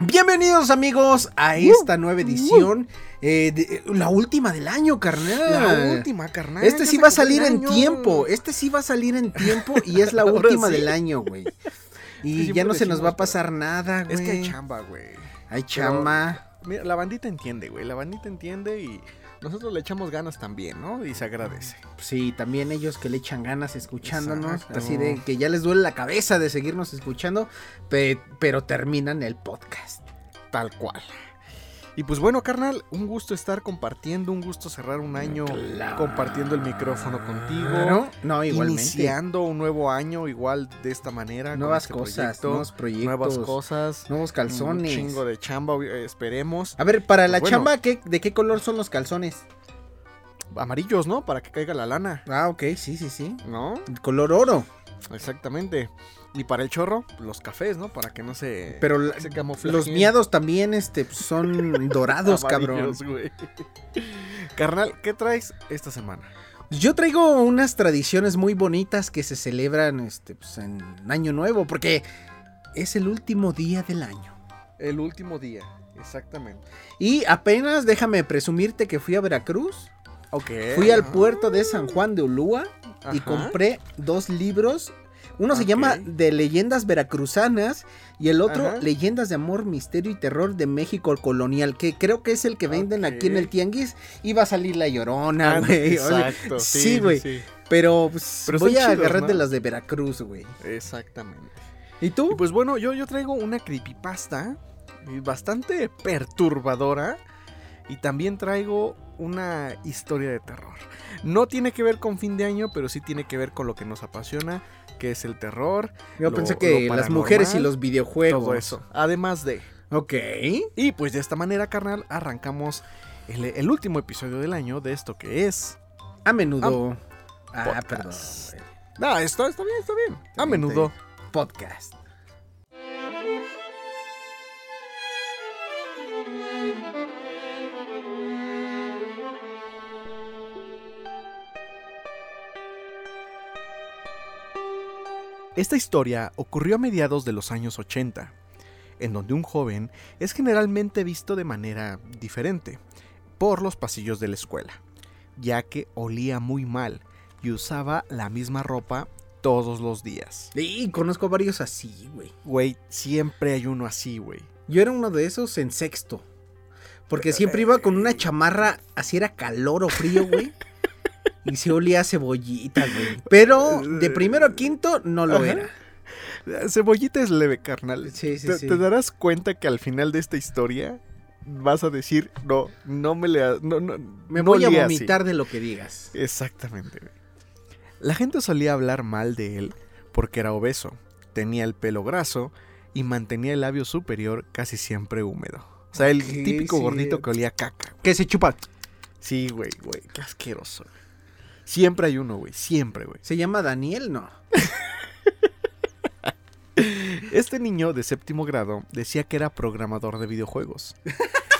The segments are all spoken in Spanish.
Bienvenidos amigos a esta nueva edición, eh, de- la última del año, carnal. La última, carnal. Este sí va a salir en tiempo, este sí va a salir en tiempo y es la última sí. del año, güey. Y ya no se nos va a pasar nada, güey. Es que hay chamba, güey. Hay chamba. Mira, la bandita entiende, güey. La bandita entiende y nosotros le echamos ganas también, ¿no? Y se agradece. Sí, también ellos que le echan ganas escuchándonos, Exacto. así de que ya les duele la cabeza de seguirnos escuchando, pe- pero terminan el podcast. Tal cual. Y pues bueno, carnal, un gusto estar compartiendo, un gusto cerrar un año Claro. compartiendo el micrófono contigo. Claro. No, igualmente. Iniciando un nuevo año igual de esta manera. Nuevas este cosas, proyecto, nuevos proyectos, nuevas cosas. nuevos calzones. Un chingo de chamba, esperemos. A ver, para Pues la bueno. chamba, ¿qué, ¿de qué color son los calzones? Amarillos, ¿no? Para que caiga la lana, Ah, ok, sí, sí, sí. ¿no? Color oro. Exactamente. Y para el chorro, los cafés, ¿no? Para que no se. Pero la- se los miados también este, son dorados, cabrón. Güey. Carnal, ¿qué traes esta semana? Yo traigo unas tradiciones muy bonitas que se celebran este, pues, en Año Nuevo, porque es el último día del año. El último día, exactamente. Y apenas déjame presumirte que fui a Veracruz, Ok. fui al puerto de San Juan de Ulúa y compré dos libros. Uno se llama De leyendas veracruzanas y el otro Ajá. Leyendas de amor, misterio y terror de México colonial, que creo que es el que venden aquí en el tianguis. Y va a salir la llorona, Ah, güey. Exacto. Sí, Sí, güey. sí, Pero, pues, Pero voy a chidos, agarrar de las de Veracruz, güey. Exactamente. ¿Y Y tú? pues bueno, yo, yo traigo una creepypasta eh, bastante perturbadora. Y también traigo una historia de terror. No tiene que ver con fin de año, pero sí tiene que ver con lo que nos apasiona, que es el terror, Yo lo- pensé que las mujeres y los videojuegos. todo eso. Además de... Ok. Y pues de esta manera, carnal, arrancamos el, el último episodio del año de esto que es... A menudo. Ah, perdón. No, esto está bien, está bien. A menudo. Podcast. Esta historia ocurrió a mediados de los años 80, en donde un joven es generalmente visto de manera diferente por los pasillos de la escuela, ya que olía muy mal y usaba la misma ropa todos los días. Y conozco varios así, güey. Güey, siempre hay uno así, güey. Yo era uno de esos en sexto. Porque siempre iba con una chamarra, así era calor o frío, güey. Y se olía a cebollita, güey. Pero de primero a quinto no lo Ajá. era. Cebollita es leve, carnal. Sí, sí, te, sí. te darás cuenta que al final de esta historia vas a decir, no, no me le... No, no, Me no voy a olía así". vomitar de lo que digas. Exactamente. La gente solía hablar mal de él porque era obeso, tenía el pelo graso y mantenía el labio superior casi siempre húmedo. O sea, el típico sí. gordito que olía caca. Que se chupa. Sí, güey, güey, qué asqueroso. güey. Siempre hay uno, güey, siempre, güey. ¿Se llama Daniel? No. Este niño de séptimo grado decía que era programador de videojuegos.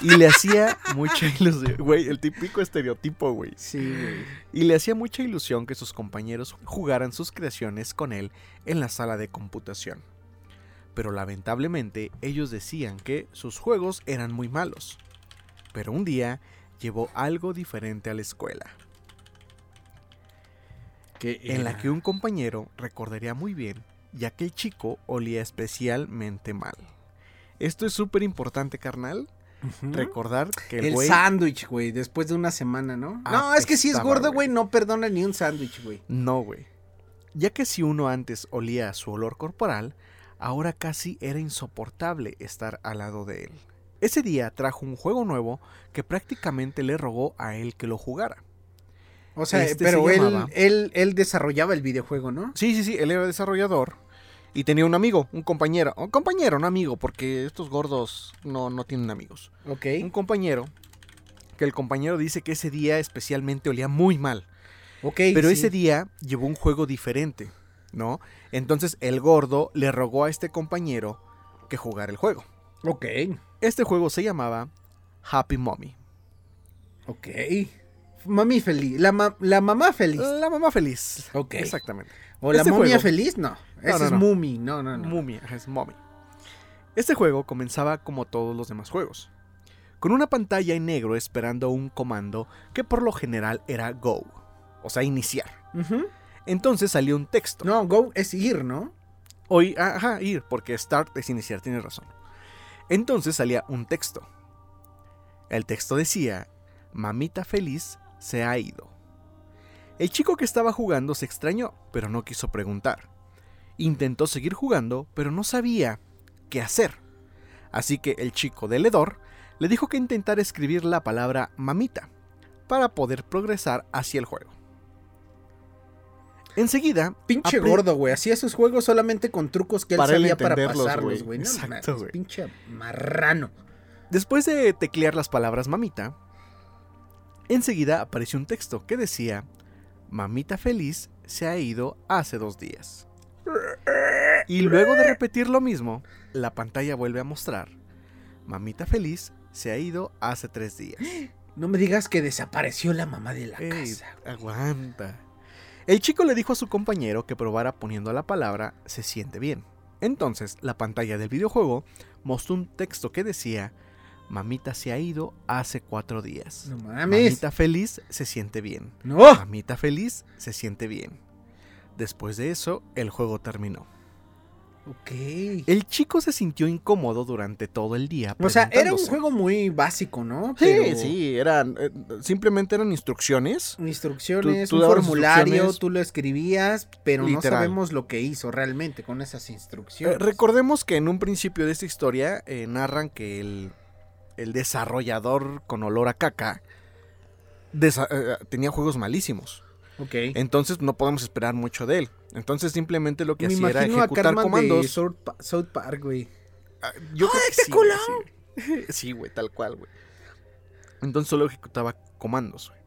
Y le hacía mucha ilusión, güey, el típico estereotipo, güey. Sí, güey. Y le hacía mucha ilusión que sus compañeros jugaran sus creaciones con él en la sala de computación. Pero lamentablemente ellos decían que sus juegos eran muy malos. Pero un día llevó algo diferente a la escuela, en la que un compañero recordaría muy bien, ya que el chico olía especialmente mal. Esto es súper importante, carnal. Recordar que el El güey... sándwich, güey, después de una semana, ¿no? No, es que si es gordo, güey. güey, no perdona ni un sándwich, güey. No, güey. Ya que si uno antes olía a su olor corporal, ahora casi era insoportable estar al lado de él. Ese día trajo un juego nuevo que prácticamente le rogó a él que lo jugara. O sea, Este pero se él, él, él desarrollaba el videojuego, ¿no? Sí, sí, sí, él era desarrollador y tenía un amigo, un compañero, un compañero, no amigo, porque estos gordos no, no tienen amigos. Ok. Un compañero, que el compañero dice que ese día especialmente olía muy mal. Ok. Pero sí. ese día llevó un juego diferente, ¿no? Entonces el gordo le rogó a este compañero que jugara el juego. Ok. Este juego se llamaba Happy Mommy. Ok. Mami feliz. La, ma- la mamá feliz. La mamá feliz. Ok. Exactamente. o la este momia juego- feliz, no. Ese no, es no. Mumi. No, no, no. Mummy, es Mommy. Este juego comenzaba como todos los demás juegos, con una pantalla en negro esperando un comando que por lo general era Go, o sea, iniciar. Entonces salió un texto. No, go es ir, ¿no? Hoy, ajá, ir, porque start es iniciar, tienes razón. Entonces salía un texto. El texto decía, mamita feliz se ha ido. El chico que estaba jugando se extrañó, pero no quiso preguntar. Intentó seguir jugando, pero no sabía qué hacer. Así que el chico del hedor le dijo que intentara escribir la palabra mamita para poder progresar hacia el juego. Enseguida, Pinche gordo, güey. Hacía sus juegos solamente con trucos que él Para sabía para pasarlos, güey. No Exacto, güey. Pinche marrano. Después de teclear las palabras mamita, enseguida apareció un texto que decía, Mamita feliz se ha ido hace dos días. Y luego de repetir lo mismo, la pantalla vuelve a mostrar, Mamita feliz se ha ido hace tres días. No me digas que desapareció la mamá de la Ey, casa. aguanta. El chico le dijo a su compañero que probara poniendo la palabra se siente bien. Entonces, la pantalla del videojuego mostró un texto que decía, Mamita se ha ido hace cuatro días. No mames. Mamita feliz se siente bien. No. Mamita feliz se siente bien. Después de eso, el juego terminó. Ok. El chico se sintió incómodo durante todo el día. O sea, era un juego muy básico, ¿no? Sí, Pero sí, eran. eh, simplemente eran instrucciones. Instrucciones, Tú- tú un formulario, instrucciones. tú lo escribías, pero no sabemos lo que hizo realmente con esas instrucciones. Eh, recordemos que en un principio de esta historia eh, narran que el, el desarrollador con olor a caca eh, tenía juegos malísimos. ok. Entonces no podemos esperar mucho de él. Entonces simplemente lo que Me hacía era imagino a ejecutar Cartman de comandos. South, Pa- South Park, güey. Ah, Yo creo que ¡Ay, sí, güey, sí, güey. Sí, güey, tal cual, güey. Entonces solo ejecutaba comandos, güey.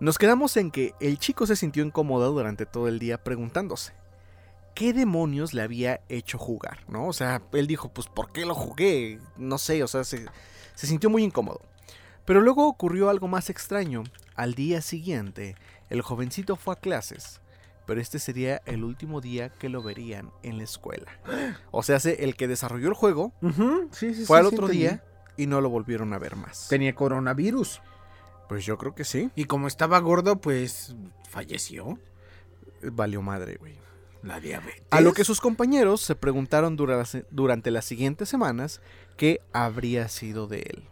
Nos quedamos en que el chico se sintió incómodo durante todo el día preguntándose qué demonios le había hecho jugar, ¿no? O sea, él dijo, pues, ¿por qué lo jugué? No sé, o sea, se, se sintió muy incómodo. Pero luego ocurrió algo más extraño. Al día siguiente, el jovencito fue a clases, pero este sería el último día que lo verían en la escuela. O sea, se- el que desarrolló el juego Ujú, sí, sí, fue sí, al otro día y no lo volvieron a ver más. Tenía coronavirus. Pues yo creo que sí. Y como estaba gordo, pues falleció. Valió madre, güey. La diabetes. A lo que sus compañeros se preguntaron dura- las- durante las siguientes semanas qué habría sido de él.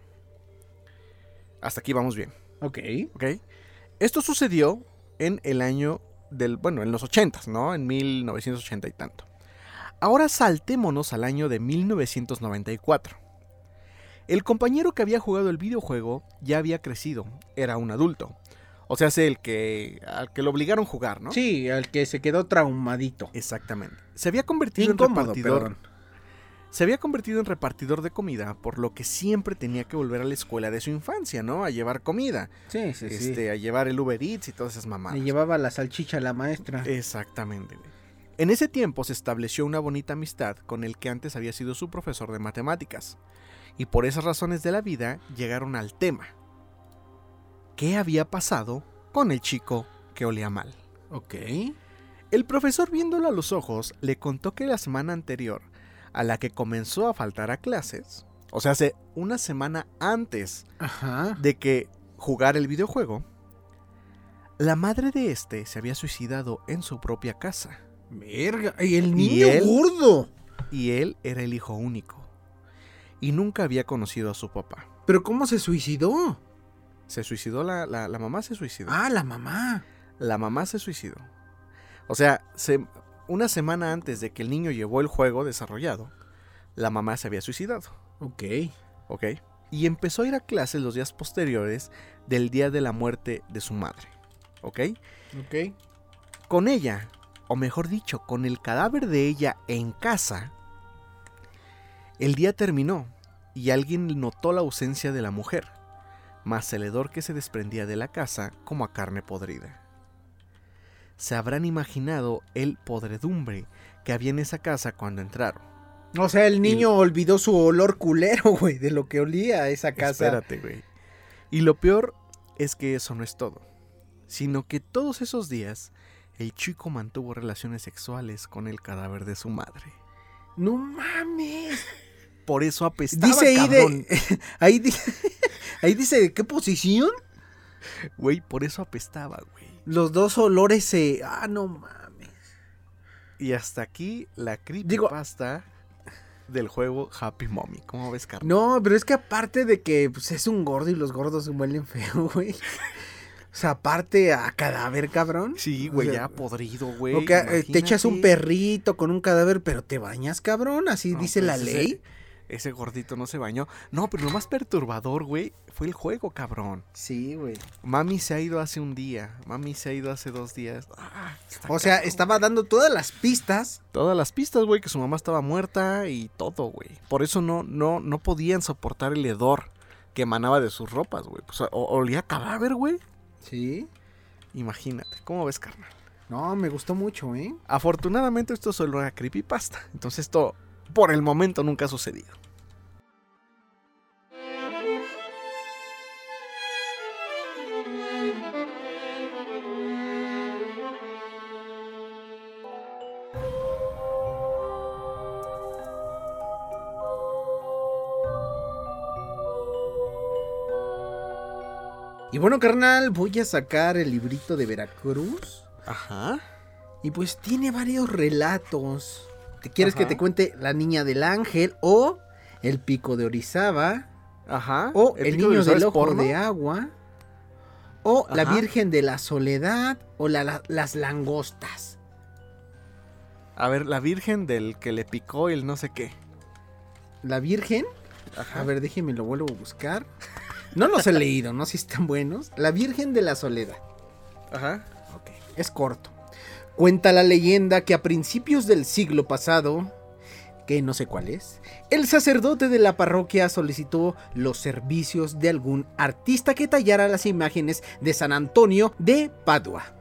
Hasta aquí vamos bien, Ok. ¿ok? Esto sucedió en el año del, bueno, en los 80, ¿no? En 1980 y tanto. Ahora saltémonos al año de 1994. El compañero que había jugado el videojuego ya había crecido, era un adulto. O sea, es el que al que lo obligaron a jugar, ¿no? Sí, al que se quedó traumadito. Exactamente. Se había convertido en repartidor. perdón. Se había convertido en repartidor de comida, por lo que siempre tenía que volver a la escuela de su infancia, ¿no? A llevar comida. Sí, sí, sí. este, a llevar el Uber Eats y todas esas mamadas. Le llevaba la salchicha a la maestra. Exactamente, güey. En ese tiempo se estableció una bonita amistad con el que antes había sido su profesor de matemáticas. Y por esas razones de la vida llegaron al tema. ¿Qué había pasado con el chico que olía mal? Ok. El profesor viéndolo a los ojos le contó que la semana anterior a la que comenzó a faltar a clases, o sea, hace una semana antes Ajá. de que jugara el videojuego, la madre de este se había suicidado en su propia casa Verga. Y el niño él? gordo. y él era el hijo único y nunca había conocido a su papá. Pero ¿cómo se suicidó? Se suicidó la, la- la mamá, se suicidó. Ah, la mamá. La mamá se suicidó. O sea, se- una semana antes de que el niño llevó el juego desarrollado, la mamá se había suicidado. Ok. ¿ok? Y empezó a ir a clases los días posteriores del día de la muerte de su madre, ¿ok? Ok. Con ella, o mejor dicho, con el cadáver de ella en casa, el día terminó y alguien notó la ausencia de la mujer, más el hedor que se desprendía de la casa como a carne podrida. Se habrán imaginado el podredumbre que había en esa casa cuando entraron. O sea, el niño olvidó su olor culero, güey, de lo que olía a esa casa. Espérate, güey. Y lo peor es que eso no es todo, sino que todos esos días el chico mantuvo relaciones sexuales con el cadáver de su madre. No mames. Por eso apestaba, Dice ahí cabrón. de. Ahí, di- ahí dice de qué posición. Güey, por eso apestaba, güey. Los dos olores se. Ah, no mames. Y hasta aquí la creepypasta del juego Happy Mommy. ¿Cómo ves, carnal? No, pero es que aparte de que pues, es un gordo y los gordos huelen feo, güey. O sea, aparte a cadáver, cabrón. Sí, güey, O sea, ya podrido, güey. O que eh, te echas un perrito con un cadáver, pero te bañas, cabrón. Así No, dice pues, la ese- ley. Ese gordito no se bañó. No, pero lo más perturbador, güey, fue el juego, cabrón. Sí, güey. Mami se ha ido hace un día. Mami se ha ido hace dos días. Ah, O sea, cabrón, estaba güey. dando todas las pistas. Todas las pistas, güey, que su mamá estaba muerta y todo, güey. Por eso no, no, no podían soportar el hedor que emanaba de sus ropas, güey. Pues, o- olía a cadáver, güey. Sí. Imagínate, ¿cómo ves, carnal? No, me gustó mucho, ¿eh? Afortunadamente esto solo era creepypasta. Entonces esto, por el momento, nunca ha sucedido. Y bueno, carnal, voy a sacar el librito de Veracruz. Ajá. Y pues tiene varios relatos. ¿Te quieres que te cuente La Niña del Ángel o El Pico de Orizaba Ajá. o El, Niño del Ojo porno? de Agua o La. Virgen de la Soledad o la- la- Las Langostas? A ver, la virgen del que le picó el no sé qué. La Virgen, Ajá. a ver, déjeme lo vuelvo a buscar. No los he leído, no sé si están buenos. La Virgen de la Soledad. Ajá. Ok, es corto. Cuenta la leyenda que a principios del siglo pasado, que no sé cuál es, el sacerdote de la parroquia solicitó los servicios de algún artista que tallara las imágenes de San Antonio de Padua,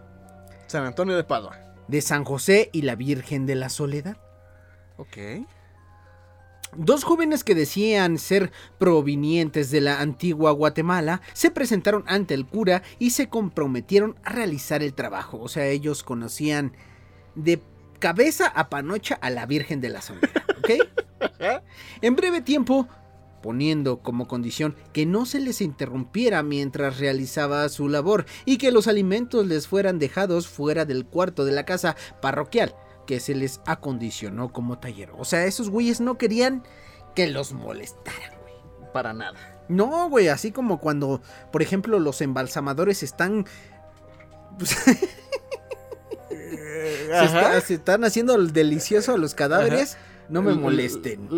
San Antonio de Padua. de San José y la Virgen de la Soledad. Ok. Dos jóvenes que decían ser provenientes de la antigua Guatemala se presentaron ante el cura y se comprometieron a realizar el trabajo. O sea, ellos conocían de cabeza a panocha a la Virgen de la Soledad, ¿ok? En breve tiempo, poniendo como condición que no se les interrumpiera mientras realizaba su labor y que los alimentos les fueran dejados fuera del cuarto de la casa parroquial que se les acondicionó como taller. O sea, esos güeyes no querían que los molestaran, güey. Para nada. No, güey, así como cuando, por ejemplo, los embalsamadores están... pues, se, está- se están haciendo el delicioso a los cadáveres. No me molesten.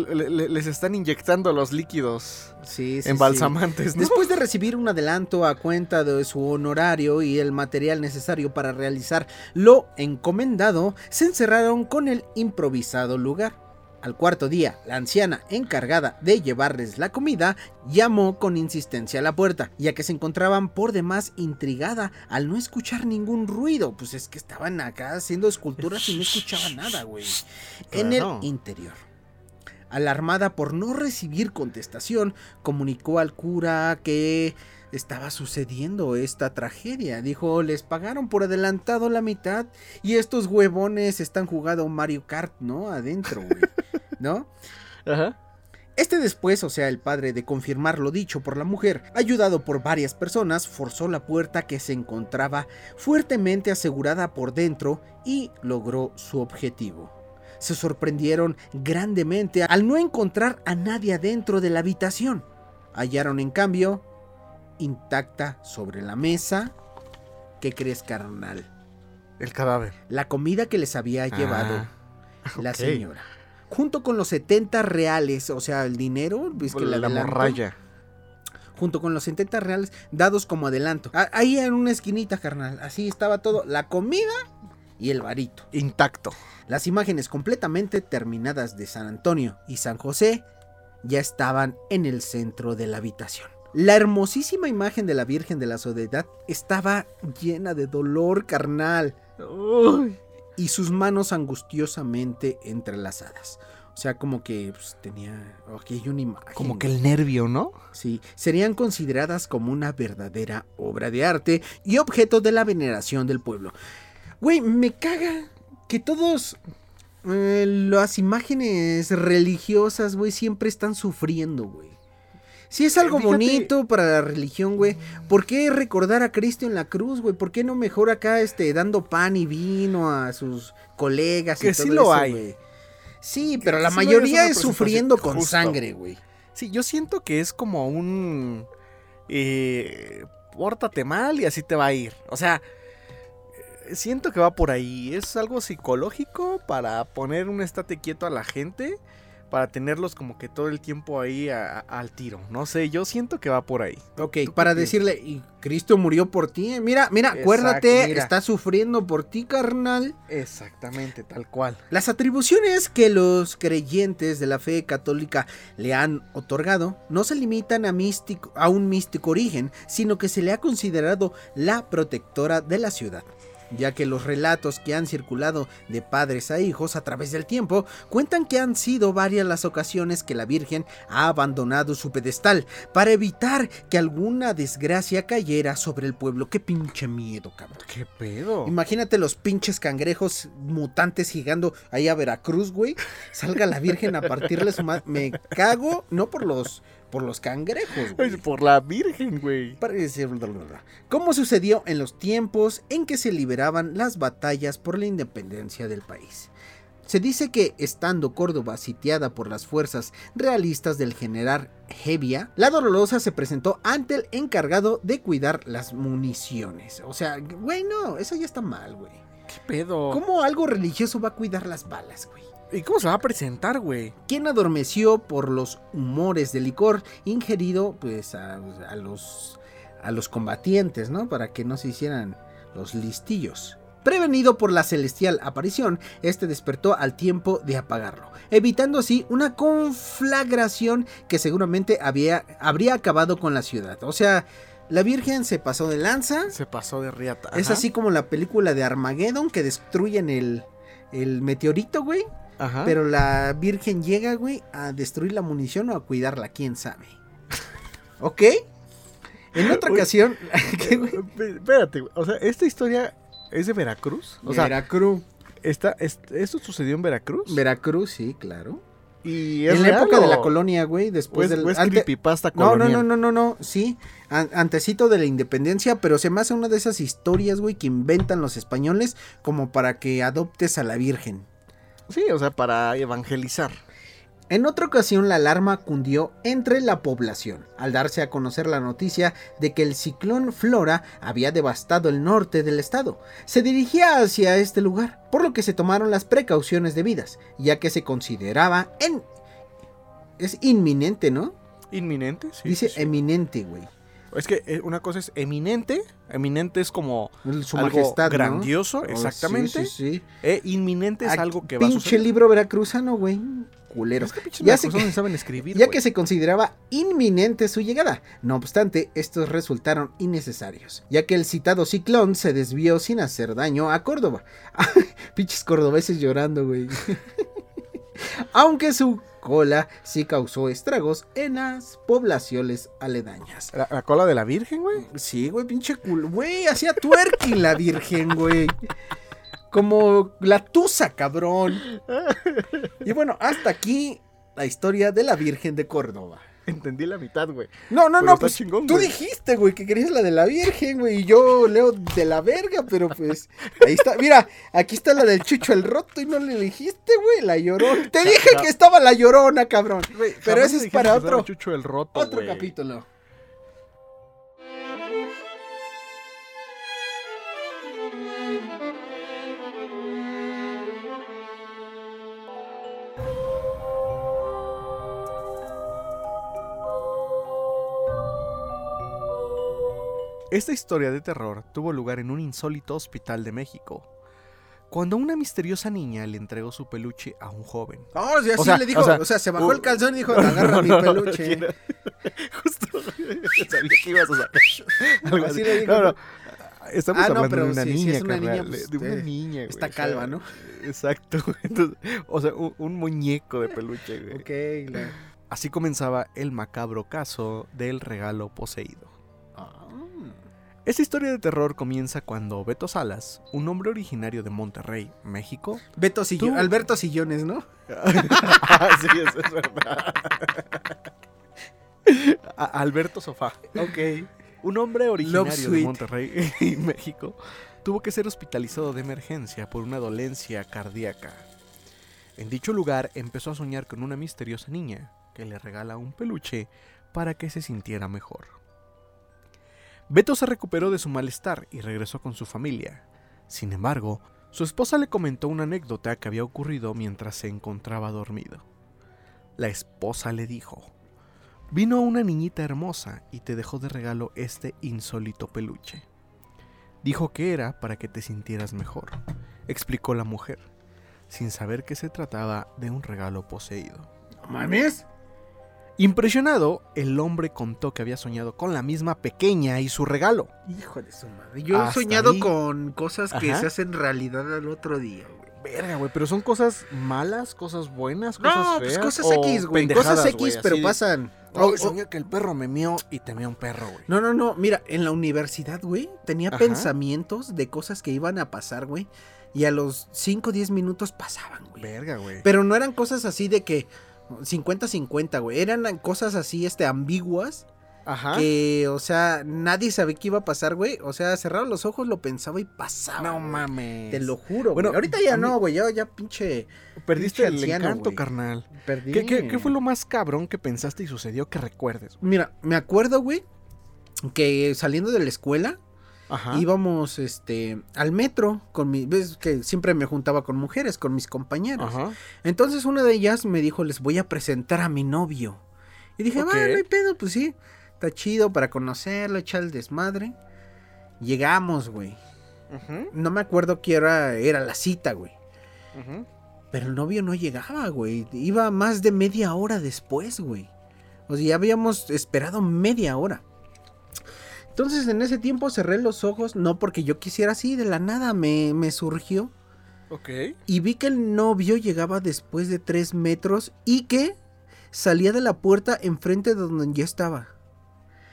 les están inyectando los líquidos Sí, sí, sí. embalsamantes, ¿no? Después de recibir un adelanto a cuenta de su honorario y el material necesario para realizar lo encomendado, se encerraron con el improvisado lugar. Al cuarto día, la anciana encargada de llevarles la comida llamó con insistencia a la puerta, ya que se encontraban por demás intrigada al no escuchar ningún ruido. Pues es que estaban acá haciendo esculturas y no escuchaban nada, güey. En el interior. Alarmada por no recibir contestación, comunicó al cura que estaba sucediendo esta tragedia. Dijo, les pagaron por adelantado la mitad y estos huevones están jugando Mario Kart, ¿no? Adentro, güey. ¿No? Ajá. Este después, o sea, el padre de confirmar lo dicho por la mujer, ayudado por varias personas, forzó la puerta que se encontraba fuertemente asegurada por dentro y logró su objetivo. Se sorprendieron grandemente al no encontrar a nadie adentro de la habitación. Hallaron en cambio intacta sobre la mesa. ¿Qué crees, carnal? El cadáver. La comida que les había llevado Ah, la ok. señora. Junto con los 70 reales, o sea, el dinero, que la, adelanto, morralla. junto con los 70 reales dados como adelanto. Ahí en una esquinita, carnal, así estaba todo, la comida y el varito. Intacto. Las imágenes completamente terminadas de San Antonio y San José ya estaban en el centro de la habitación. La hermosísima imagen de la Virgen de la Soledad estaba llena de dolor carnal Uy. y sus manos angustiosamente entrelazadas. O sea, como que pues, tenía. aquí hay una imagen. Como que el nervio, ¿no? Sí, serían consideradas como una verdadera obra de arte y objeto de la veneración del pueblo. Güey, me caga que todos eh, las imágenes religiosas, güey, siempre están sufriendo, güey. Si es algo Fíjate- bonito para la religión, güey, ¿por qué recordar a Cristo en la cruz, güey? ¿Por qué no mejor acá, este, dando pan y vino a sus colegas y Que todo sí lo eso, hay. güey? Sí, pero la sí mayoría es sufriendo con Justo. sangre, güey. Sí, yo siento que es como un... Eh, pórtate mal y así te va a ir. O sea, eh, siento que va por ahí. Es algo psicológico para poner un estate quieto a la gente. Para tenerlos como que todo el tiempo ahí a- a- al tiro. No sé, yo siento que va por ahí. Ok, ¿Tú para decirle, y Cristo murió por ti. eh, Mira, mira, Exacto, acuérdate, mira. está sufriendo por ti, carnal. Exactamente, tal cual. Las atribuciones que los creyentes de la fe católica le han otorgado no se limitan a, místico, a un místico origen, sino que se le ha considerado la protectora de la ciudad, ya que los relatos que han circulado de padres a hijos a través del tiempo cuentan que han sido varias las ocasiones que la Virgen ha abandonado su pedestal para evitar que alguna desgracia cayera sobre el pueblo. Qué pinche miedo, cabrón. ¿Qué pedo? Imagínate los pinches cangrejos mutantes gigando ahí a Veracruz, güey. Salga la Virgen a partirle su madre. Me cago, no por los, por los cangrejos, güey. Por la Virgen, güey. Parece- ¿Cómo sucedió en los tiempos en que se liberaban las batallas por la independencia del país? Se dice que, estando Córdoba sitiada por las fuerzas realistas del general Hevia, la Dolorosa se presentó ante el encargado de cuidar las municiones. O sea, güey, no, eso ya está mal, güey. ¿Qué pedo? ¿Cómo algo religioso va a cuidar las balas, güey? ¿Y cómo se va a presentar, güey? quien adormeció por los humores de licor ingerido pues a, a los a los combatientes, ¿no? Para que no se hicieran los listillos. Prevenido por la celestial aparición, este despertó al tiempo de apagarlo, evitando así una conflagración que seguramente había, habría acabado con la ciudad. O sea, la Virgen se pasó de lanza. Se pasó de riata. Es Ajá. así como la película de Armageddon que destruyen el, el meteorito, güey. Ajá. Pero la Virgen llega, güey, a destruir la munición o a cuidarla, quién sabe. ¿Ok? En otra Uy. ocasión. ¿qué, güey? Espérate, güey. O sea, ¿esta historia es de Veracruz? O sea, Veracruz. está, es- ¿esto sucedió en Veracruz? Veracruz, sí, claro. y En la época de la colonia, güey, después es- del. o es ante- creepypasta No, no, no, no, no, no, sí. An- antecito de la independencia, pero se me hace una de esas historias, güey, que inventan los españoles como para que adoptes a la Virgen. Sí, o sea, para evangelizar. En otra ocasión la alarma cundió entre la población al darse a conocer la noticia de que el ciclón Flora había devastado el norte del estado. Se dirigía hacia este lugar, por lo que se tomaron las precauciones debidas, ya que se consideraba en... Es inminente, ¿no? ¿Inminente? Sí. Dice sí, eminente, güey. Es que eh, una cosa es eminente. Eminente es como Su algo majestad, ¿no? grandioso, Oh, exactamente. sí, sí, sí. E inminente es algo que va a Pinche libro veracruzano, güey. Culero. Es que Ya sé veracruzanos que- saben escribir, ya que se consideraba inminente su llegada. No obstante, estos resultaron innecesarios, ya que el citado ciclón se desvió sin hacer daño a Córdoba. Pinches cordobeses llorando, güey. Aunque su cola sí causó estragos en las poblaciones aledañas. ¿La, la cola de la Virgen, güey. Sí, güey, pinche culo. Güey, hacía twerking la virgen, güey. Como la tusa, cabrón. Y bueno, hasta aquí la historia de la Virgen de Córdoba. Entendí la mitad, güey. No, no, Pero no, pues chingón, tú güey. dijiste, güey, que querías la de la Virgen, güey, y yo leo de la verga, pero pues ahí está. Mira, aquí está la del Chucho el Roto y no le dijiste, güey, la llorona. Te dije que estaba la llorona, cabrón. Pero Jamás ese es para otro, Chucho el roto, otro güey. capítulo. Esta historia de terror tuvo lugar en un insólito hospital de México. Cuando una misteriosa niña le entregó su peluche a un joven. Oh, o sea, sí le dijo, o sea, o sea, se bajó uh, el calzón y dijo, agarra mi No, peluche. no, Justo sabía que ibas a sacar algo Así le dijo. No, no. Estamos Ah, no, hablando pero de una sí, sí niña, es una niña, pues, de una eh, niña, güey, está calva, ¿no? Exacto. Entonces, o sea, un, un muñeco de peluche, güey. Ok, la- Así comenzaba el macabro caso del regalo poseído. Esta historia de terror comienza cuando Beto Salas, un hombre originario de Monterrey, México. Beto Sillones, Tú- Alberto Sillones, ¿no? sí, eso es verdad. Alberto Sofá. Ok. Un hombre originario de. Monterrey, México, tuvo que ser hospitalizado de emergencia por una dolencia cardíaca. En dicho lugar empezó a soñar con una misteriosa niña que le regala un peluche para que se sintiera mejor. Beto se recuperó de su malestar y regresó con su familia. Sin embargo, su esposa le comentó una anécdota que había ocurrido mientras se encontraba dormido. La esposa le dijo, Vino una niñita hermosa y te dejó de regalo este insólito peluche. Dijo que era para que te sintieras mejor, explicó la mujer, sin saber que se trataba de un regalo poseído. ¿Mames? Impresionado, el hombre contó que había soñado con la misma pequeña y su regalo. Hijo de su madre. Yo he soñado ahí. con cosas que Ajá. se hacen realidad al otro día, güey. Verga, güey, pero son cosas malas, cosas buenas, cosas No, pues feas, cosas o X, güey. Cosas X, güey, pero de, pasan. "Ay, O- o- soñé que el perro me mió y te mió un perro, güey. No, no, no. Mira, en la universidad, güey, tenía Ajá. pensamientos de cosas que iban a pasar, güey. Y a los 5 o 10 minutos pasaban, güey. Verga, güey. Pero no eran cosas así de que 50-50, güey. Eran cosas así, este, ambiguas. Ajá. Que, o sea, nadie sabía qué iba a pasar, güey. O sea, cerraba los ojos, lo pensaba y pasaba. No mames. Te lo juro, Bueno, Ahorita ya no, güey. Ya, ya pinche. Perdiste pinche el anciano, encanto, güey. carnal. Perdí. ¿Qué, qué, qué fue lo más cabrón que pensaste y sucedió que recuerdes? güey? Mira, me acuerdo, güey, que saliendo de la escuela Ajá. íbamos este al metro con mi ves que siempre me juntaba con mujeres, con mis compañeros. Ajá. Entonces una de ellas me dijo, "Les voy a presentar a mi novio." Y dije, Ok. "Va, no hay pedo, pues sí. Está chido para conocerlo, echar el desmadre." Llegamos, güey. Ujú, No me acuerdo qué era era la cita, güey. Pero el novio no llegaba, güey. Iba más de media hora después, güey. O sea, ya habíamos esperado media hora. Entonces en ese tiempo cerré los ojos, no porque yo quisiera así, de la nada me, me surgió. Ok. Y vi que el novio llegaba después de tres metros y que salía de la puerta enfrente de donde yo estaba.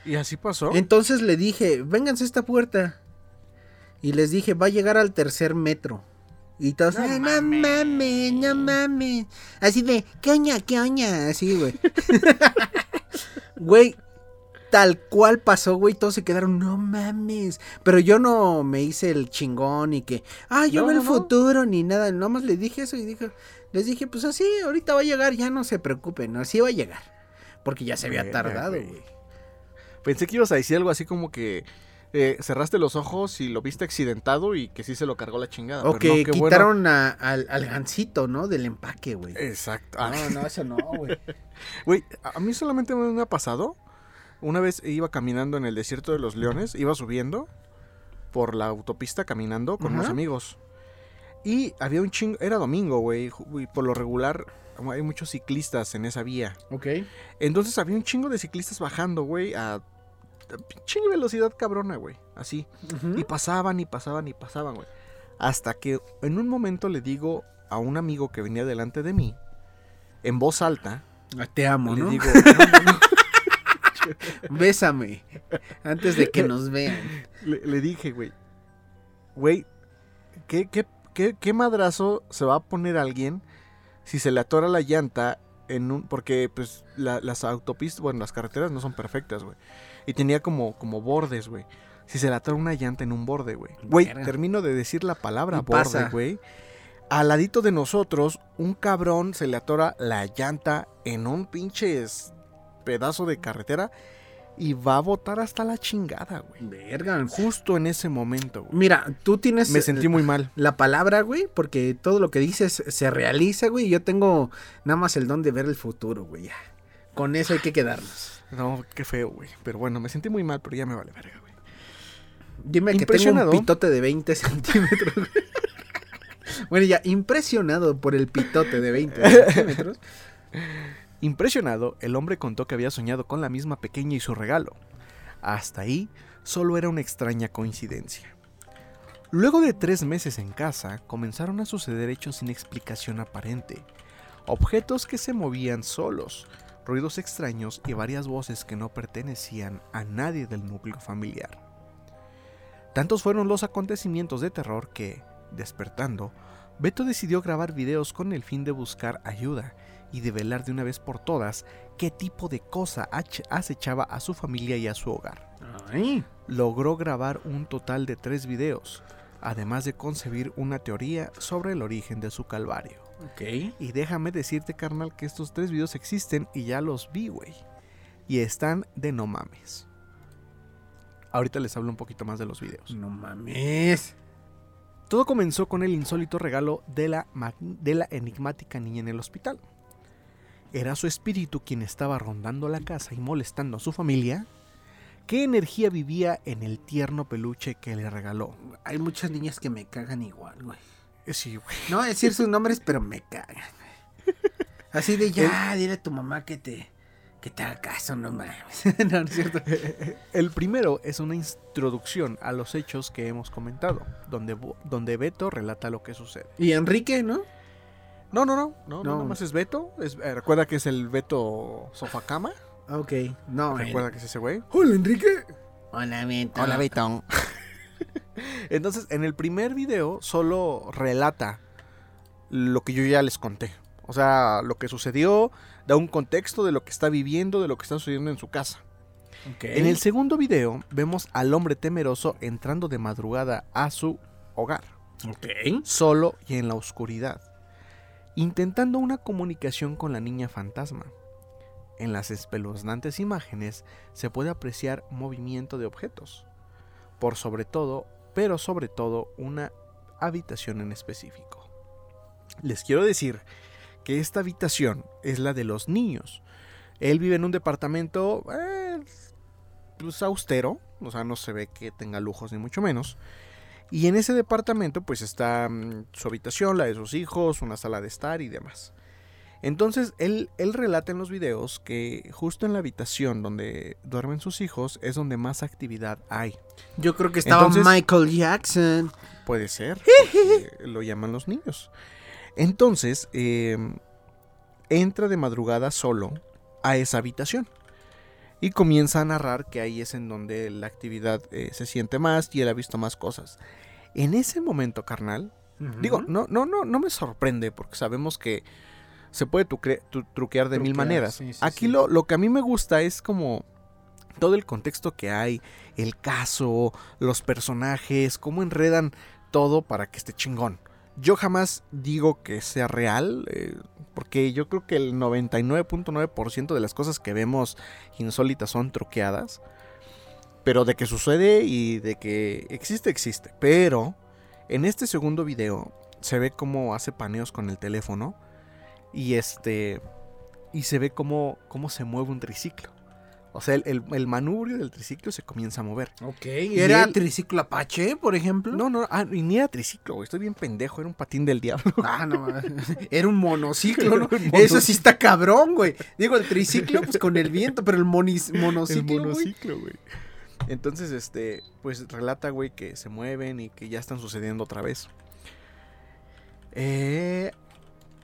¿Y así pasó? Entonces le dije, vénganse a esta puerta. Y les dije, va a llegar al tercer metro. Y todos, No "Ay, no mames. mames, no mames. Así de, ¿qué oña, qué oña? Así, güey. Güey, tal cual pasó, güey. Todos se quedaron, no mames. Pero yo no me hice el chingón y que, ah, yo No, veo no, el no. futuro ni nada. Nomás le dije eso y dije, les dije, pues así, ahorita va a llegar, ya no se preocupen, así va a llegar. Porque ya se había tardado, güey. Pensé que ibas a decir algo así como que eh, cerraste los ojos y lo viste accidentado y que sí se lo cargó la chingada. O pero que no, qué bueno. quitaron a- al, al gancito, ¿no? Del empaque, güey. Exacto. No, no, eso no, güey. Güey, a mí solamente me ha pasado. Una vez iba caminando en el desierto de los leones, iba subiendo por la autopista caminando con unos Ajá. amigos. Y había un chingo, era domingo, güey, y por lo regular hay muchos ciclistas en esa vía. Ok. Entonces había un chingo de ciclistas bajando, güey, a, pinche velocidad cabrona, güey, así. Y pasaban y pasaban y pasaban, güey. Hasta que en un momento le digo a un amigo que venía delante de mí, en voz alta, Te amo, le ¿no? digo, "No, no, no". Bésame. Antes de que nos vean. le, le dije, güey, güey, ¿qué, qué, qué, qué madrazo se va a poner alguien si se le atora la llanta en un... Porque, pues, la- las autopistas, bueno, las carreteras no son perfectas, güey. Y tenía como, como bordes, güey. Si se le atora una llanta en un borde, güey. Güey, termino de decir la palabra borde, güey. Al ladito de nosotros, un cabrón se le atora la llanta en un pinche es- pedazo de carretera y va a botar hasta la chingada, güey. Verga. Justo en ese momento, güey. Mira, tú tienes Me sentí muy mal. la palabra, güey, porque todo lo que dices se realiza, güey. y Yo tengo nada más el don de ver el futuro, güey. Con eso hay que quedarnos. No, qué feo, güey. Pero bueno, me sentí muy mal, pero ya me vale verga, güey. Dime que tengo un pitote de 20 centímetros. güey. bueno, ya, impresionado por el pitote de 20 centímetros. Impresionado, el hombre contó que había soñado con la misma pequeña y su regalo. Hasta ahí, solo era una extraña coincidencia. Luego de tres meses en casa, comenzaron a suceder hechos sin explicación aparente. Objetos que se movían solos, ruidos extraños y varias voces que no pertenecían a nadie del núcleo familiar. Tantos fueron los acontecimientos de terror que, despertando, Beto decidió grabar videos con el fin de buscar ayuda y de velar de una vez por todas qué tipo de cosa acechaba a su familia y a su hogar. Ay. Logró grabar un total de tres videos, además de concebir una teoría sobre el origen de su calvario. Y déjame decirte, carnal, que estos tres videos existen y ya los vi, güey. Y están de no mames. Ahorita les hablo un poquito más de los videos. No mames. Todo comenzó con el insólito regalo de la, de la enigmática niña en el hospital. ¿Era su espíritu quien estaba rondando la casa y molestando a su familia? ¿Qué energía vivía en el tierno peluche que le regaló? Hay muchas niñas que me cagan igual, güey. Eh, Sí, güey. No voy a decir sus nombres, pero me cagan. Así de ya, dile a tu mamá que te, que te haga caso, no mames. no, no es cierto. El primero es una introducción a los hechos que hemos comentado, donde, donde Beto relata lo que sucede. Y Enrique, ¿no? No, no, no, no, no, nomás es Beto. Es, eh, recuerda que es el Beto Sofacama. Ok. No, Recuerda que es ese güey. Hola, Enrique. Hola, Beto. Beto. Entonces, en el primer video solo relata lo que yo ya les conté. O sea, lo que sucedió, da un contexto de lo que está viviendo, de lo que está sucediendo en su casa. Ok. En el segundo video vemos al hombre temeroso entrando de madrugada a su hogar, Ok. solo y en la oscuridad, intentando una comunicación con la niña fantasma. En las espeluznantes imágenes se puede apreciar movimiento de objetos, por sobre todo, pero sobre todo una habitación en específico. Les quiero decir que esta habitación es la de los niños. Él vive en un departamento eh, pues austero, o sea, no se ve que tenga lujos ni mucho menos. Y en ese departamento pues está mm, su habitación, la de sus hijos, una sala de estar y demás. Entonces él, él relata en los videos que justo en la habitación donde duermen sus hijos es donde más actividad hay. Yo creo que estaba Entonces- Michael Jackson. Puede ser, lo llaman los niños. Entonces, eh, entra de madrugada solo a esa habitación. Y comienza a narrar que ahí es en donde la actividad eh, se siente más y él ha visto más cosas. En ese momento, carnal, digo, no, no, no, no me sorprende porque sabemos que se puede trucre- tu- truquear de mil maneras. sí, sí, Aquí sí. Lo, lo que a mí me gusta es como todo el contexto que hay, el caso, los personajes, cómo enredan todo para que esté chingón. Yo jamás digo que sea real, eh, porque yo creo que el 99.9% de las cosas que vemos insólitas son truqueadas. Pero de que sucede y de que existe, existe. Pero en este segundo video se ve cómo hace paneos con el teléfono. Y este. Y se ve cómo, cómo se mueve un triciclo. O sea, el, el- el manubrio del triciclo se comienza a mover. Ok. ¿Era triciclo Apache, por ejemplo? No, no, ah, ni era triciclo, güey. Estoy bien pendejo, era un patín del diablo. Ah, no. Era un monociclo, ¿no? Eso sí está cabrón, güey. Digo, el triciclo, pues con el viento, pero el monis- monociclo, el monociclo, güey. Entonces, este, pues relata, güey, que se mueven y que ya están sucediendo otra vez. Eh,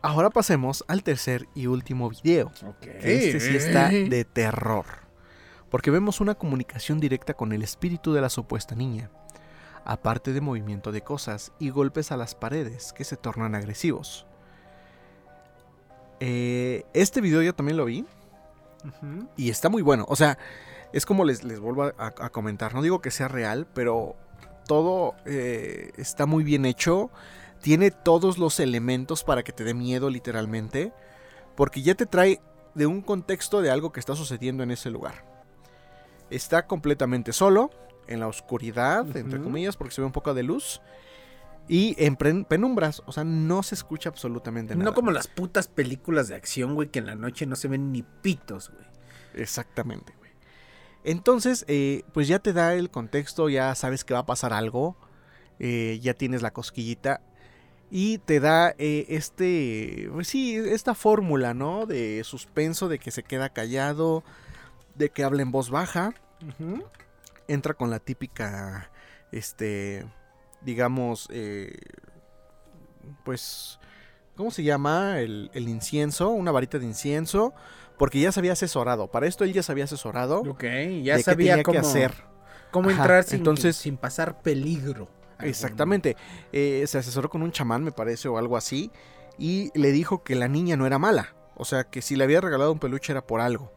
ahora pasemos al tercer y último video. Ok. que Este sí está de terror. Porque vemos una comunicación directa con el espíritu de la supuesta niña. Aparte de movimiento de cosas y golpes a las paredes que se tornan agresivos. Eh, este video yo también lo vi. Y está muy bueno. O sea, es como les, les vuelvo a, a comentar. No digo que sea real, pero todo eh, está muy bien hecho. Tiene todos los elementos para que te dé miedo, literalmente. Porque ya te trae de un contexto de algo que está sucediendo en ese lugar. Está completamente solo, en la oscuridad, entre comillas, porque se ve un poco de luz. Y en pen- penumbras, o sea, no se escucha absolutamente nada. No como las putas películas de acción, güey, que en la noche no se ven ni pitos, güey. Exactamente, güey. Entonces, eh, pues ya te da el contexto, ya sabes que va a pasar algo, eh, ya tienes la cosquillita y te da eh, este, pues sí, esta fórmula, ¿no? De suspenso, de que se queda callado, de que habla en voz baja, entra con la típica, este, digamos, eh, pues, ¿cómo se llama? El, el incienso, una varita de incienso, porque ya se había asesorado. Para esto él ya se había asesorado Ok, ya de qué sabía tenía cómo que hacer. ¿Cómo Ajá, entrar sin, entonces- sin pasar peligro? Exactamente. Eh, se asesoró con un chamán, me parece, o algo así. Y le dijo que la niña no era mala. O sea, que si le había regalado un peluche era por algo.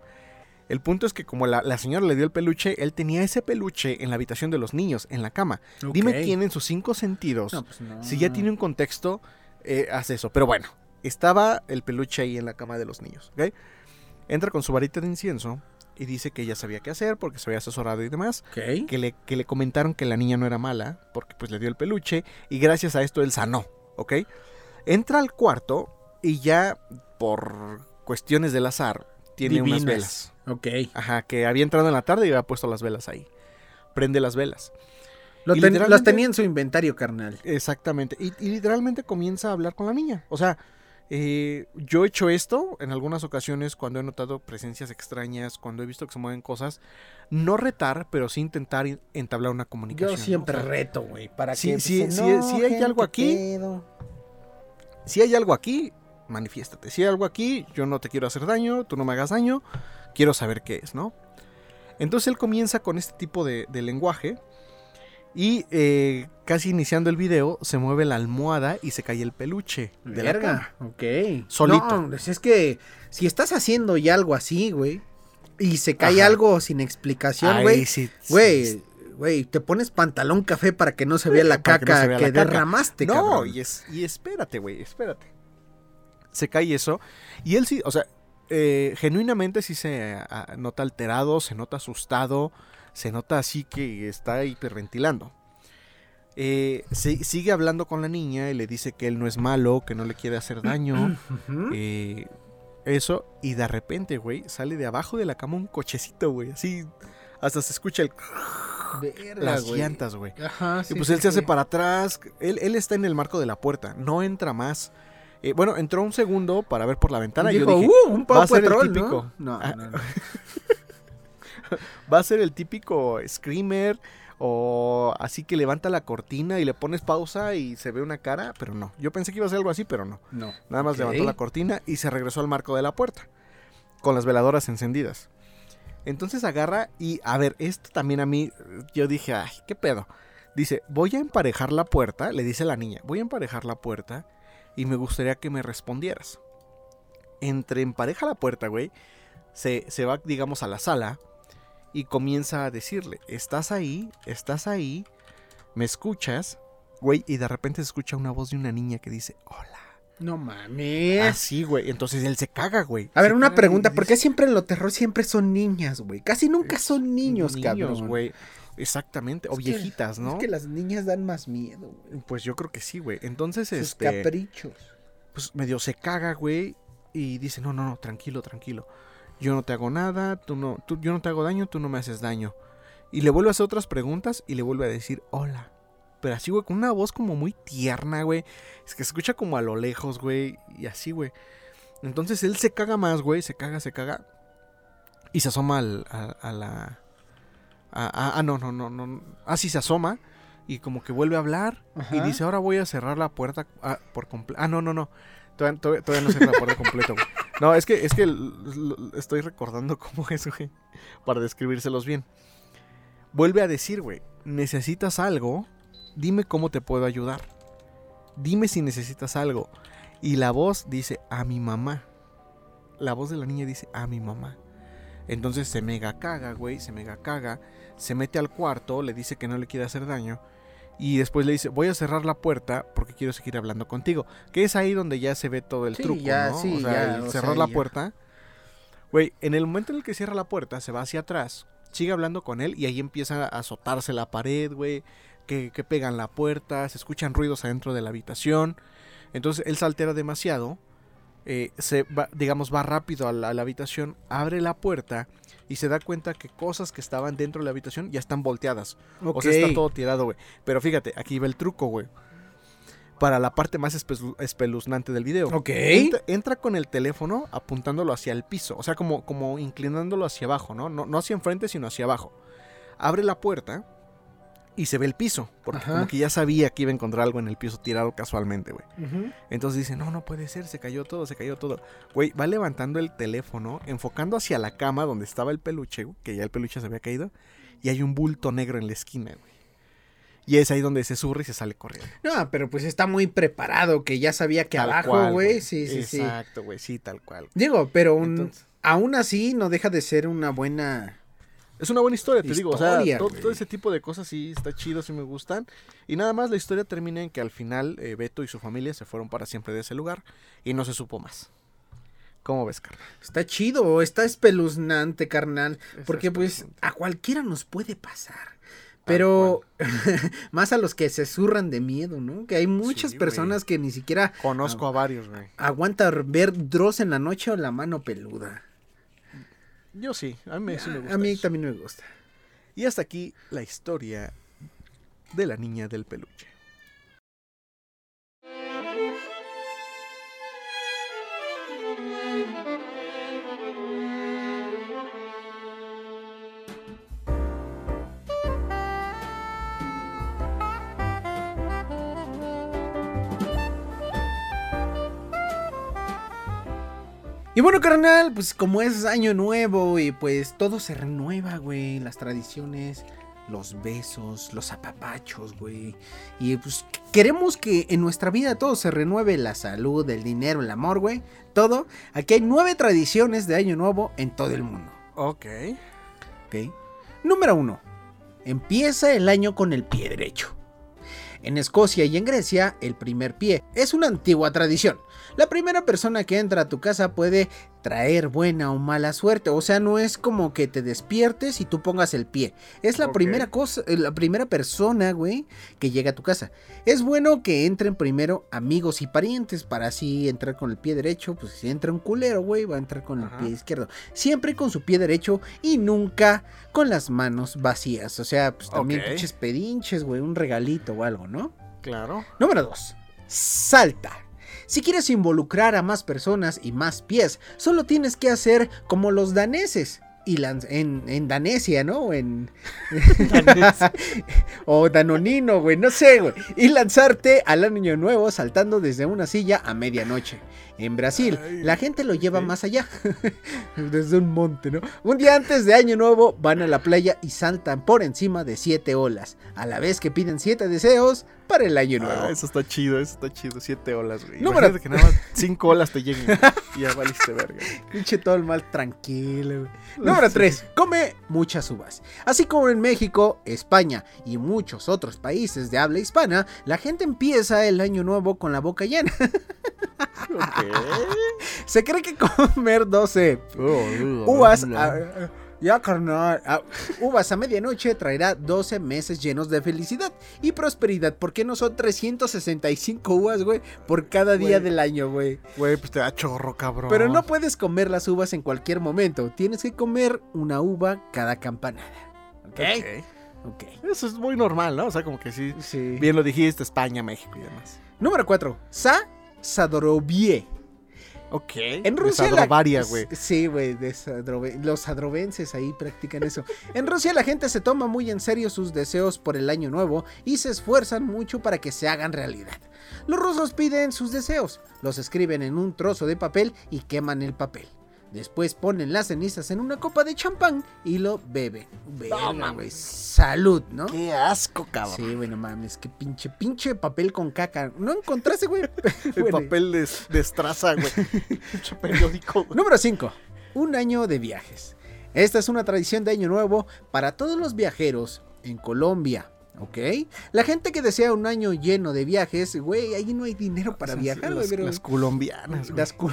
El punto es que como la, la señora le dio el peluche, él tenía ese peluche en la habitación de los niños, en la cama. Dime quién en sus cinco sentidos, No, pues no. si ya tiene un contexto, eh, hace eso. Pero bueno, estaba el peluche ahí en la cama de los niños. ¿ok? Entra con su varita de incienso y dice que ella sabía qué hacer porque se había asesorado y demás Ok. que le, que le comentaron que la niña no era mala, porque pues le dio el peluche, y gracias a esto él sanó, ¿ok? Entra al cuarto y ya por cuestiones del azar tiene unas velas. Ok. Ajá, que había entrado en la tarde y había puesto las velas ahí. Prende las velas. Lo ten- literalmente- tenía en su inventario, carnal. Exactamente. Y, y literalmente comienza a hablar con la niña. O sea, eh, yo he hecho esto en algunas ocasiones cuando he notado presencias extrañas, cuando he visto que se mueven cosas. No retar, pero sí intentar in- entablar una comunicación. Yo siempre O sea, reto, güey. Para Sí, que. sí, pues, sí, no, sí hay algo aquí. pedo. si hay algo aquí, manifiéstate. Si hay algo aquí, yo no te quiero hacer daño, tú no me hagas daño, quiero saber qué es, ¿no? Entonces él comienza con este tipo de, de lenguaje y eh, casi iniciando el video se mueve la almohada y se cae el peluche de la cama. Verga, ok. Solito. No, pues es que si estás haciendo ya algo así, güey, y se cae Ajá. algo sin explicación, güey, sí- sí- güey, güey, te pones pantalón café para que no se vea la Para que no caca que, vea la caca. derramaste, No, cabrón. y, es, y espérate, güey, espérate. Se cae eso. Y él sí, o sea, eh, genuinamente sí se ah, nota alterado, se nota asustado, se nota así que está hiperventilando. Eh, se- sigue hablando con la niña y le dice que él no es malo, que no le quiere hacer daño. Eh, eso, y de repente, güey, sale de abajo de la cama un cochecito, güey, así. Hasta se escucha el, Verga, las güey. llantas, güey. Y pues sí, él se hace para atrás. Él, él está en el marco de la puerta. No entra más. Eh, bueno, entró un segundo para ver por la ventana. y Dijo, yo dije, "Uh, un va a ser el Patrol, ¿no?" típico. No, Ah. no, no. va a ser el típico screamer. O así que levanta la cortina y le pones pausa y se ve una cara. Pero no. Yo pensé que iba a ser algo así, pero no. no. Nada más levantó la cortina y se regresó al marco de la puerta. Con las veladoras encendidas. Entonces agarra y, a ver, esto también a mí, yo dije, ay, ¿qué pedo? Dice, voy a emparejar la puerta, le dice la niña, voy a emparejar la puerta y me gustaría que me respondieras. Entre empareja la puerta, güey, se, se va, digamos, a la sala y comienza a decirle, estás ahí, estás ahí, me escuchas, güey, y de repente se escucha una voz de una niña que dice, hola. No mames. Así, güey, entonces él se caga, güey. A ver, Se una pregunta, ¿por qué siempre en los terror siempre son niñas, güey? Casi nunca son niños, cabrón. güey. Exactamente, o Es que- viejitas, ¿no? Es que las niñas dan más miedo, güey. Pues yo creo que sí, güey. Entonces, Sus este, caprichos. pues medio se caga, güey, y dice, no, no, no, tranquilo, tranquilo. Yo no te hago nada, tú no, tú, yo no te hago daño, tú no me haces daño. Y le vuelve a hacer otras preguntas y le vuelve a decir, hola. Pero así, güey, con una voz como muy tierna, güey. Es que se escucha como a lo lejos, güey, y así, güey. Entonces él se caga más, güey, se caga, se caga. Y se asoma al- a, a la... a- a- ah, no, no, no, no. Ah, sí, se asoma. Y como que vuelve a hablar. Y dice, ahora voy a cerrar la puerta ah, por completo. Ah, no, no, no. Todavía, todavía- todavía no cierra la puerta completo, güey. No, es que, es que estoy recordando cómo es, güey. Para describírselos bien. Vuelve a decir, güey, necesitas algo, dime cómo te puedo ayudar. Dime si necesitas algo. Y la voz dice, a mi mamá. La voz de la niña dice, a mi mamá. Entonces se mega caga, güey, se mega caga. Se mete al cuarto, le dice que no le quiere hacer daño. Y después le dice, voy a cerrar la puerta porque quiero seguir hablando contigo. Que es ahí donde ya se ve todo el Sí, truco, ya, ¿no? sí, o sea, ya, el o cerrar sea, la ya. puerta. Güey, en el momento en el que cierra la puerta, se va hacia atrás, sigue hablando con él y ahí empieza a azotarse la pared, güey. Que, que pegan la puerta, se escuchan ruidos adentro de la habitación. Entonces él se altera demasiado. Eh, se va, digamos, va rápido a la, a la habitación, abre la puerta y se da cuenta que cosas que estaban dentro de la habitación ya están volteadas. O sea, está todo tirado, güey. Pero fíjate, aquí va el truco, güey. Para la parte más espe- espeluznante del video. Ok. Entra, entra con el teléfono apuntándolo hacia el piso. O sea, como, como inclinándolo hacia abajo, ¿no? ¿no? No hacia enfrente, sino hacia abajo. Abre la puerta y se ve el piso. Porque Ajá. como que ya sabía que iba a encontrar algo en el piso tirado casualmente, güey. Entonces dice, no, no puede ser, se cayó todo, se cayó todo. Güey, va levantando el teléfono, enfocando hacia la cama donde estaba el peluche, güey, que ya el peluche se había caído, y hay un bulto negro en la esquina, güey. Y es ahí donde se surre y se sale corriendo. No, pero pues está muy preparado, que ya sabía que Tal abajo, güey. Sí, sí, sí. Exacto, güey, sí, tal cual. Digo, pero un- Entonces- aún así no deja de ser una buena. Es una buena historia, te digo. O sea, todo, ese tipo de cosas sí está chido, sí me gustan. Y nada más la historia termina en que al final eh, Beto y su familia se fueron para siempre de ese lugar y no se supo más. ¿Cómo ves, carnal? Está chido, está espeluznante, carnal. Porque pues a cualquiera nos puede pasar. Pero más a los que se zurran de miedo, ¿no? Que hay muchas Sí, personas que ni siquiera Conozco a varios, güey. aguantan ver Dross en la noche o la mano peluda. Yo sí, a mí sí me gusta. a mí eso. también me gusta. Y hasta aquí la historia de la niña del peluche. Y bueno, carnal, pues como es año nuevo y pues todo se renueva, güey. Las tradiciones, los besos, los apapachos, güey. Y pues queremos que en nuestra vida todo se renueve, la salud, el dinero, el amor, güey. Todo. Aquí hay nueve tradiciones de año nuevo en todo el mundo. Ok. ¿ok? Número uno. Empieza el año con el pie derecho. En Escocia y en Grecia, el primer pie es una antigua tradición. La primera persona que entra a tu casa puede traer buena o mala suerte. O sea, no es como que te despiertes y tú pongas el pie. Es la primera cosa, eh, la primera persona, güey, que llega a tu casa. Es bueno que entren primero amigos y parientes para así entrar con el pie derecho. Pues si entra un culero, güey, va a entrar con Ajá. el pie izquierdo. Siempre con su pie derecho y nunca con las manos vacías. O sea, pues también Ok. pinches pedinches, güey, un regalito o algo, ¿no? Claro. Número 2. Salta. Si quieres involucrar a más personas y más pies, solo tienes que hacer como los daneses. Y en, en Danesia, ¿no? En, o Danonino, güey, no sé, güey. Y lanzarte al año nuevo saltando desde una silla a medianoche. En Brasil, la gente lo lleva más allá. desde un monte, ¿no? Un día antes de año nuevo van a la playa y saltan por encima de siete olas. A la vez que piden siete deseos para el año nuevo. Ah, eso está chido, eso está chido. Siete olas, güey. Número- Imagínate que nada más cinco olas te lleguen y ya valiste verga. Pinche todo el mal tranquilo. güey. Número 3. Come muchas uvas. Así como en México, España y muchos otros países de habla hispana, la gente empieza el año nuevo con la boca llena. Ok. Se cree que comer 12 Oh, uvas... a- ya, carnal. a- uvas a medianoche traerá 12 meses llenos de felicidad y prosperidad. Porque no son 365 uvas, güey, por cada día Güey. del año, güey. Güey, pues te da chorro, cabrón. Pero no puedes comer las uvas en cualquier momento. Tienes que comer una uva cada campanada. ¿Ok? Ok. Ok. Eso es muy normal, ¿no? O sea, como que sí. Sí. Bien lo dijiste, España, México y demás. Número 4. Sa Sadorovie. Ok. En Rusia. la- Sadrovaria, güey. Sí, güey. de Sadrove- Los sadrovenses ahí practican eso. En Rusia la gente se toma muy en serio sus deseos por el año nuevo y se esfuerzan mucho para que se hagan realidad. Los rusos piden sus deseos, los escriben en un trozo de papel y queman el papel. Después ponen las cenizas en una copa de champán y lo beben. Verga, güey. Salud, ¿no? Qué asco, cabrón. Sí, güey, no mames, qué pinche, pinche papel con caca. ¿No encontraste, güey? El Bueno. papel de, de estraza, güey. Pinche periódico, güey. Número 5. Un año de viajes. Esta es una tradición de año nuevo para todos los viajeros en Colombia. ¿Ok? La gente que desea un año lleno de viajes, güey, ahí no hay dinero para O sea, viajar, güey, las, pero... las colombianas, güey. Las cu-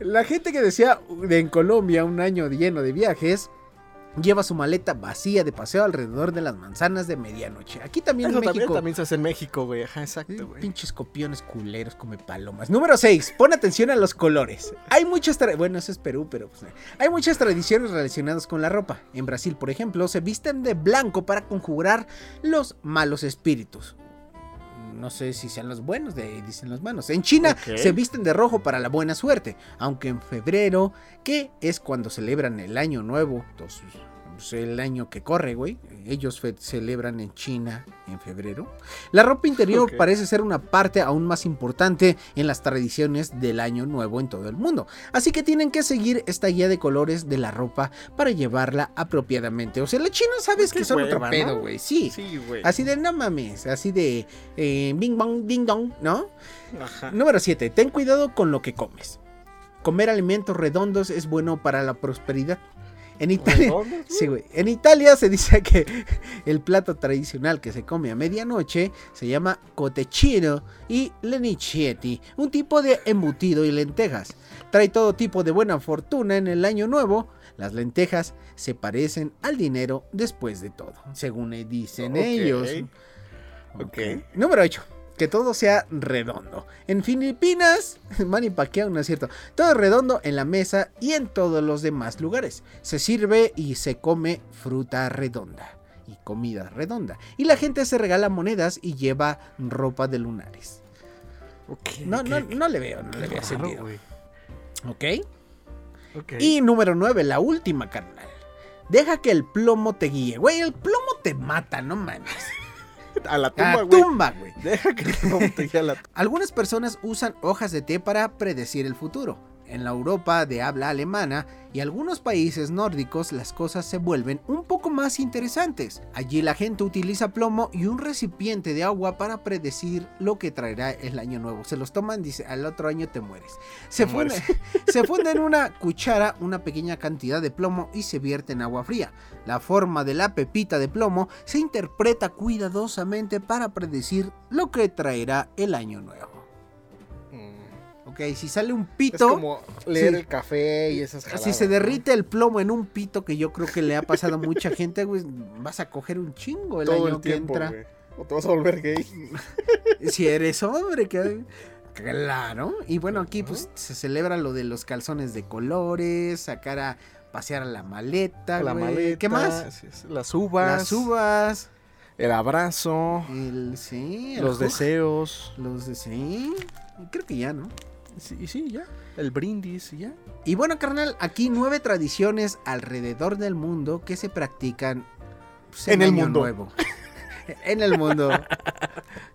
La gente que desea de- en Colombia un año lleno de viajes lleva su maleta vacía de paseo alrededor de las manzanas de medianoche. Aquí también Eso en México. también se hace en México, güey. Ajá, exacto, güey. Pinches copiones culeros come palomas. Número 6. Pon atención a los colores. Hay muchas bueno, eso es Perú, pero pues, hay muchas tradiciones relacionadas con la ropa. En Brasil, por ejemplo, se visten de blanco para conjurar los malos espíritus. No sé si sean los buenos, de ahí dicen los malos. En China se visten de rojo para la buena suerte, aunque en febrero, que es cuando celebran el año nuevo, pues, el año que corre, güey. Ellos celebran en China en febrero. La ropa interior parece ser una parte aún más importante en las tradiciones del año nuevo en todo el mundo. Así que tienen que seguir esta guía de colores de la ropa para llevarla apropiadamente. O sea, la china sabes Qué que son otro pedo, ¿no? güey. Sí. Sí, güey. Así de no mames, así de eh, bing bong, ding dong, ¿no? Ajá. Número 7. Ten cuidado con lo que comes. Comer alimentos redondos es bueno para la prosperidad. En Italia, sí, güey. En Italia se dice que el plato tradicional que se come a medianoche se llama cotechino y lenicietti, un tipo de embutido y lentejas. Trae todo tipo de buena fortuna en el año nuevo. Las lentejas se parecen al dinero después de todo, según dicen ellos. Ok. Número 8. Que todo sea redondo. En Filipinas, Manny Pacquiao no es cierto. Todo redondo en la mesa y en todos los demás lugares. Se sirve y se come fruta redonda y comida redonda. Y la gente se regala monedas y lleva ropa de lunares. No, le veo, no le veo raro, sentido. güey. ¿Ok? Ok. Y número 9, la última, carnal. Deja que el plomo te guíe. Güey, el plomo te mata, no mames. A la tumba, güey. tumba, güey. Deja que te a la Algunas personas usan hojas de té para predecir el futuro. En la Europa de habla alemana y algunos países nórdicos las cosas se vuelven un poco más interesantes. Allí la gente utiliza plomo y un recipiente de agua para predecir lo que traerá el año nuevo. Se los toman, dice, al otro año te mueres. Se funde, se funde en una cuchara una pequeña cantidad de plomo y se vierte en agua fría. La forma de la pepita de plomo se interpreta cuidadosamente para predecir lo que traerá el año nuevo. Ok, si sale un Es pito, como leer Sí. el café y esas si jaladas, se derrite el plomo en un pito, que yo creo que le ha pasado a mucha gente, güey, vas a coger un chingo el todo año el que tiempo, entra. güey. O te vas a volver gay. Si eres hombre, que... Claro. Y bueno, aquí pues se celebra lo de los calzones de colores, sacar a pasear a la maleta, La güey. maleta. ¿Qué más? Las uvas. Las uvas, El abrazo. el sí, el los deseos. Los de sí. Creo que ya, ¿no? Sí, y sí, ya. El brindis y ya. Y bueno, carnal, aquí nueve tradiciones alrededor del mundo que se practican pues, En el Año mundo. Nuevo. en el mundo.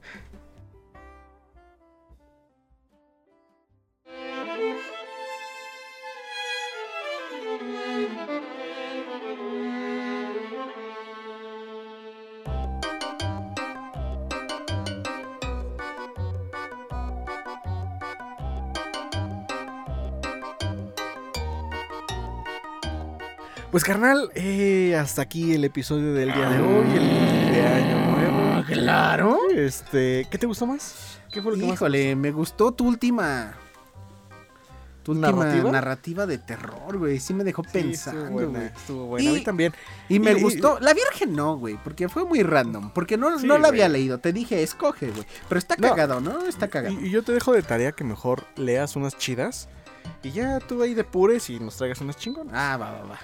Pues carnal, eh, hasta aquí el episodio del día de hoy, el de Año Nuevo. claro. Este, ¿qué te gustó más? ¿Qué fue lo que más te Híjole, me gustó tu última. Tu última ¿Narrativa? narrativa, de terror, güey. Sí me dejó? Sí, pensando, estuvo buena, güey. estuvo buena. A Y- mí también. Y me Y- y- gustó. La Virgen no, güey. Porque fue muy random. Porque no, Sí, no la había leído. Te dije, escoge, güey. Pero está No. cagado, ¿no? Está cagado. Y, y yo te dejo de tarea que mejor leas unas chidas y ya tú ahí depures y nos traigas unas chingonas. Ah, va, va, va.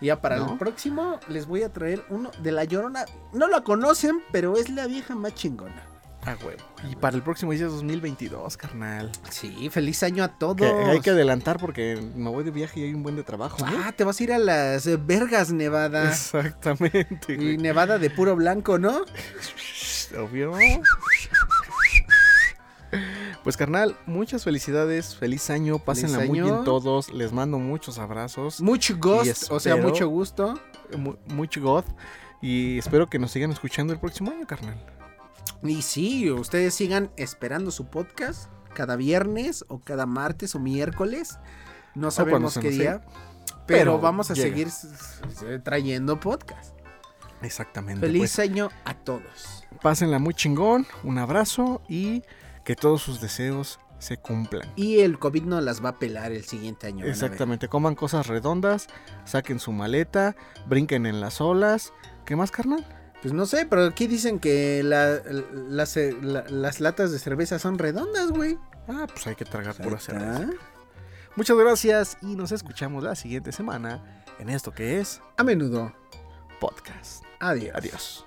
Y ya para ¿No? el próximo les voy a traer uno de la Llorona. No la conocen, pero es la vieja más chingona. A huevo. Y para el próximo día es 2022, carnal. Sí, feliz año a todos. Que hay que adelantar porque me voy de viaje y hay un buen de trabajo. Ah, te vas a ir a las Vergas, Nevada. Exactamente. Y. Nevada de puro blanco, ¿no? Obvio. Pues carnal, muchas felicidades, feliz año, pásenla muy año. bien todos, les mando muchos abrazos, Mucho ghost, Y o sea, mucho gusto. mu- mucho God y espero que nos sigan escuchando el próximo año, carnal. Y sí, ustedes sigan esperando su podcast cada viernes o cada martes o miércoles. No sabemos qué día. Pero, Pero vamos a llega. seguir trayendo podcast. Exactamente. Feliz pues, año a todos. pásenla muy chingón, un abrazo y que todos sus deseos se cumplan. Y el COVID no las va a pelar el siguiente año. Exactamente, coman cosas redondas, saquen su maleta, brinquen en las olas. ¿Qué más, carnal? Pues no sé, pero aquí dicen que la- las, la- las latas de cerveza son redondas, güey. Ah, pues hay que tragar pura Ahí está. cerveza. Muchas gracias y nos escuchamos la siguiente semana en esto que es A menudo. podcast. Adiós. Adiós.